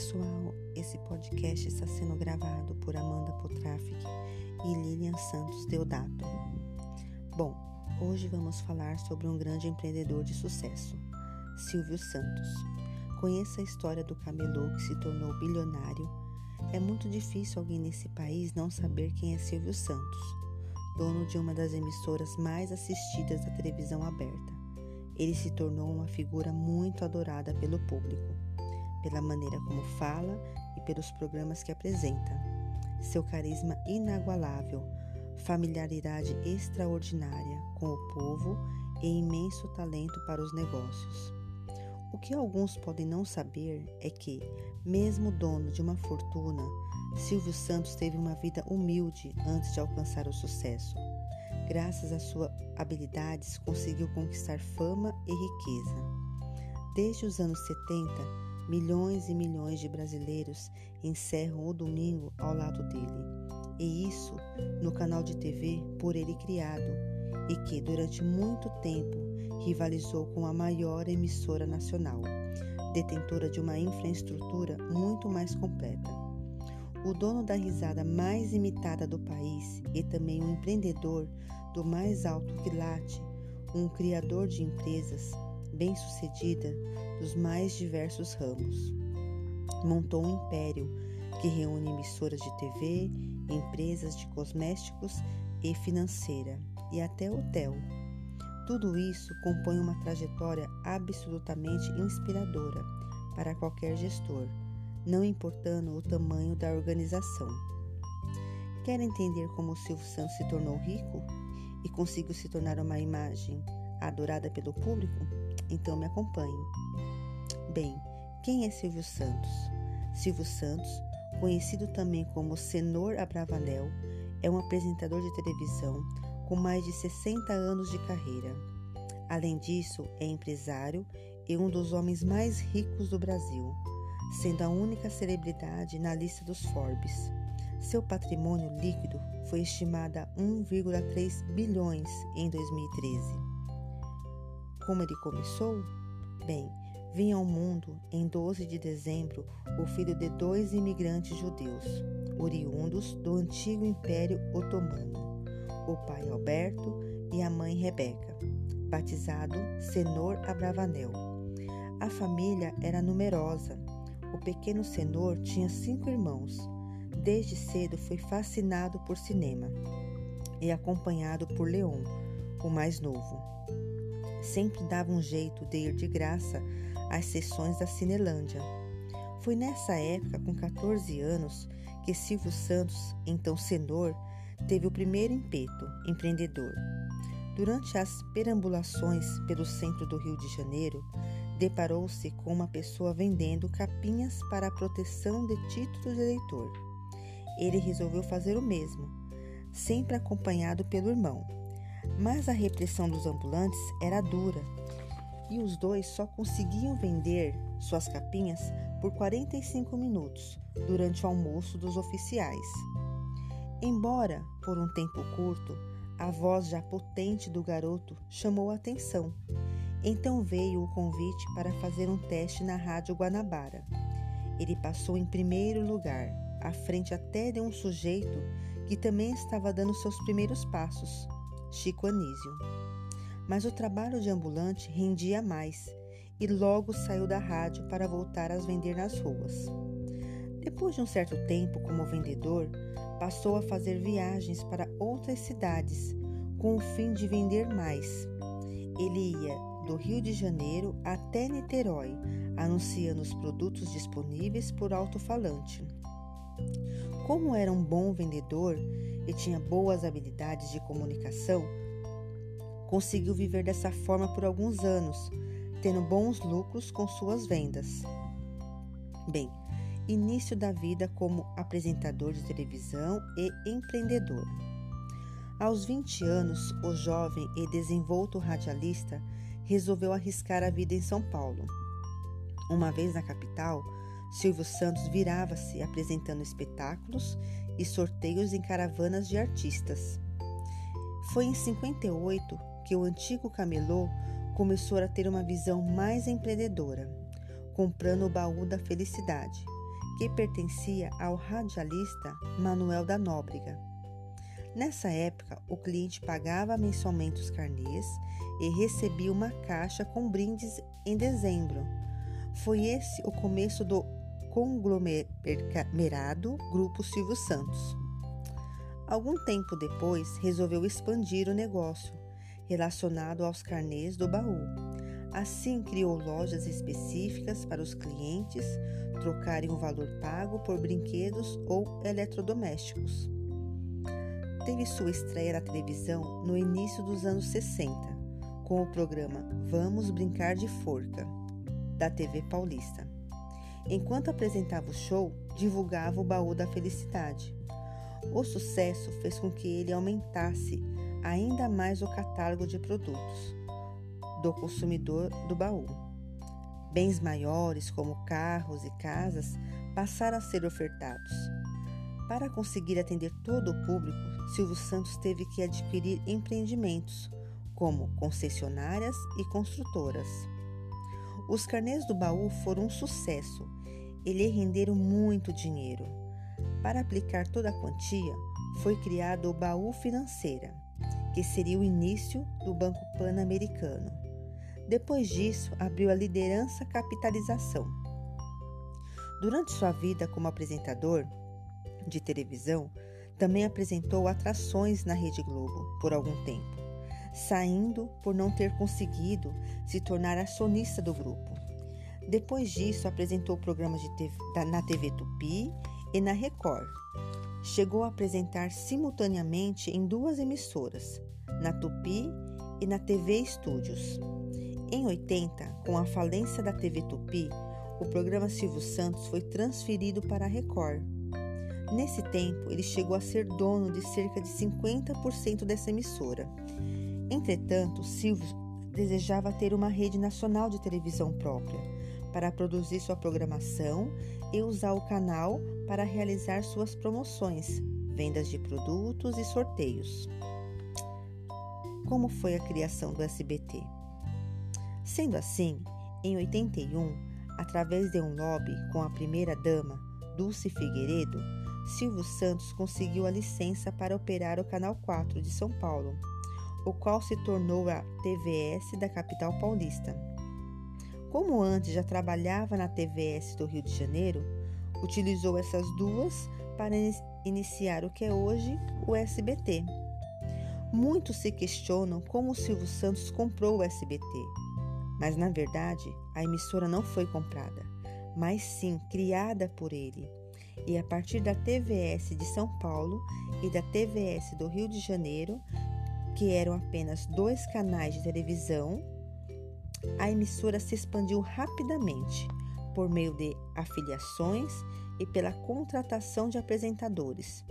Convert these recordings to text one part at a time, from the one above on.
pessoal, esse podcast está sendo gravado por Amanda Potrafic e Lilian Santos Deodato. Bom, hoje vamos falar sobre um grande empreendedor de sucesso, Silvio Santos. Conheça a história do camelô que se tornou bilionário. É muito difícil alguém nesse país não saber quem é Silvio Santos, dono de uma das emissoras mais assistidas da televisão aberta. Ele se tornou uma figura muito adorada pelo público pela maneira como fala e pelos programas que apresenta. Seu carisma inagualável, familiaridade extraordinária com o povo e imenso talento para os negócios. O que alguns podem não saber é que, mesmo dono de uma fortuna, Silvio Santos teve uma vida humilde antes de alcançar o sucesso. Graças às suas habilidades, conseguiu conquistar fama e riqueza. Desde os anos 70, Milhões e milhões de brasileiros encerram o domingo ao lado dele. E isso no canal de TV por ele criado e que durante muito tempo rivalizou com a maior emissora nacional, detentora de uma infraestrutura muito mais completa. O dono da risada mais imitada do país e também um empreendedor do mais alto quilate, um criador de empresas, bem-sucedida dos mais diversos ramos. Montou um império que reúne emissoras de TV, empresas de cosméticos e financeira e até hotel. Tudo isso compõe uma trajetória absolutamente inspiradora para qualquer gestor, não importando o tamanho da organização. Quer entender como Silvio Santos se tornou rico e conseguiu se tornar uma imagem adorada pelo público? Então me acompanhe. Bem, quem é Silvio Santos? Silvio Santos, conhecido também como Senor Abravanel, é um apresentador de televisão com mais de 60 anos de carreira. Além disso, é empresário e um dos homens mais ricos do Brasil, sendo a única celebridade na lista dos Forbes. Seu patrimônio líquido foi estimado a 1,3 bilhões em 2013 como ele começou? Bem, vinha ao mundo em 12 de dezembro o filho de dois imigrantes judeus, oriundos do antigo Império Otomano, o pai Alberto e a mãe Rebeca, batizado Senor Abravanel. A família era numerosa. O pequeno Senor tinha cinco irmãos. Desde cedo foi fascinado por cinema e acompanhado por Leon, o mais novo sempre dava um jeito de ir de graça às sessões da Cinelândia. Foi nessa época, com 14 anos, que Silvio Santos, então senhor, teve o primeiro impeto empreendedor. Durante as perambulações pelo centro do Rio de Janeiro, deparou-se com uma pessoa vendendo capinhas para a proteção de títulos de eleitor. Ele resolveu fazer o mesmo, sempre acompanhado pelo irmão. Mas a repressão dos ambulantes era dura e os dois só conseguiam vender suas capinhas por 45 minutos durante o almoço dos oficiais. Embora por um tempo curto, a voz já potente do garoto chamou a atenção. Então veio o convite para fazer um teste na Rádio Guanabara. Ele passou em primeiro lugar, à frente até de um sujeito que também estava dando seus primeiros passos. Chico Anísio. Mas o trabalho de ambulante rendia mais e logo saiu da rádio para voltar a vender nas ruas. Depois de um certo tempo como vendedor, passou a fazer viagens para outras cidades com o fim de vender mais. Ele ia do Rio de Janeiro até Niterói, anunciando os produtos disponíveis por alto-falante. Como era um bom vendedor, e tinha boas habilidades de comunicação, conseguiu viver dessa forma por alguns anos, tendo bons lucros com suas vendas. Bem, início da vida como apresentador de televisão e empreendedor. Aos 20 anos, o jovem e desenvolto radialista resolveu arriscar a vida em São Paulo. Uma vez na capital, Silvio Santos virava-se apresentando espetáculos e sorteios em caravanas de artistas. Foi em 58 que o antigo camelô começou a ter uma visão mais empreendedora, comprando o baú da felicidade, que pertencia ao radialista Manuel da Nóbrega. Nessa época, o cliente pagava mensalmente os carnês e recebia uma caixa com brindes em dezembro. Foi esse o começo do conglomerado Grupo Silvio Santos. Algum tempo depois, resolveu expandir o negócio relacionado aos carnês do baú. Assim, criou lojas específicas para os clientes trocarem o valor pago por brinquedos ou eletrodomésticos. Teve sua estreia na televisão no início dos anos 60, com o programa Vamos Brincar de Forca, da TV Paulista. Enquanto apresentava o show, divulgava o baú da felicidade o sucesso fez com que ele aumentasse ainda mais o catálogo de produtos do consumidor do baú. Bens maiores, como carros e casas, passaram a ser ofertados. Para conseguir atender todo o público, Silvio Santos teve que adquirir empreendimentos, como concessionárias e construtoras. Os carnês do baú foram um sucesso e lhe renderam muito dinheiro. Para aplicar toda a quantia, foi criado o Baú Financeira, que seria o início do Banco Pan-Americano. Depois disso, abriu a liderança capitalização. Durante sua vida como apresentador de televisão, também apresentou atrações na Rede Globo por algum tempo, saindo por não ter conseguido se tornar acionista do grupo. Depois disso, apresentou programas TV, na TV Tupi e na Record. Chegou a apresentar simultaneamente em duas emissoras, na Tupi e na TV Estúdios. Em 80, com a falência da TV Tupi, o programa Silvio Santos foi transferido para a Record. Nesse tempo, ele chegou a ser dono de cerca de 50% dessa emissora. Entretanto, Silvio desejava ter uma rede nacional de televisão própria para produzir sua programação e usar o canal para realizar suas promoções, vendas de produtos e sorteios. Como foi a criação do SBT? Sendo assim, em 81, através de um lobby com a primeira-dama, Dulce Figueiredo, Silvio Santos conseguiu a licença para operar o Canal 4 de São Paulo, o qual se tornou a TVS da capital paulista. Como antes já trabalhava na TVS do Rio de Janeiro, utilizou essas duas para iniciar o que é hoje o SBT. Muitos se questionam como o Silvio Santos comprou o SBT, mas na verdade a emissora não foi comprada, mas sim criada por ele. E a partir da TVS de São Paulo e da TVS do Rio de Janeiro, que eram apenas dois canais de televisão, a emissora se expandiu rapidamente por meio de afiliações e pela contratação de apresentadores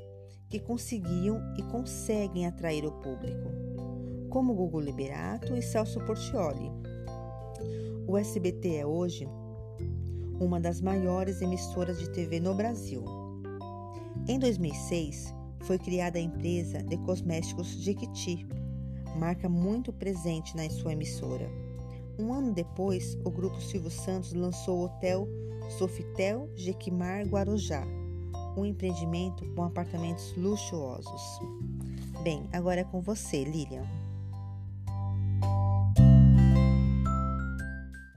que conseguiam e conseguem atrair o público, como Gugu Liberato e Celso Portioli. O SBT é hoje uma das maiores emissoras de TV no Brasil. Em 2006, foi criada a empresa de cosméticos Jequiti, marca muito presente na sua emissora. Um ano depois, o grupo Silvio Santos lançou o hotel Sofitel Jequimar Guarujá, um empreendimento com apartamentos luxuosos. Bem, agora é com você, Lilian.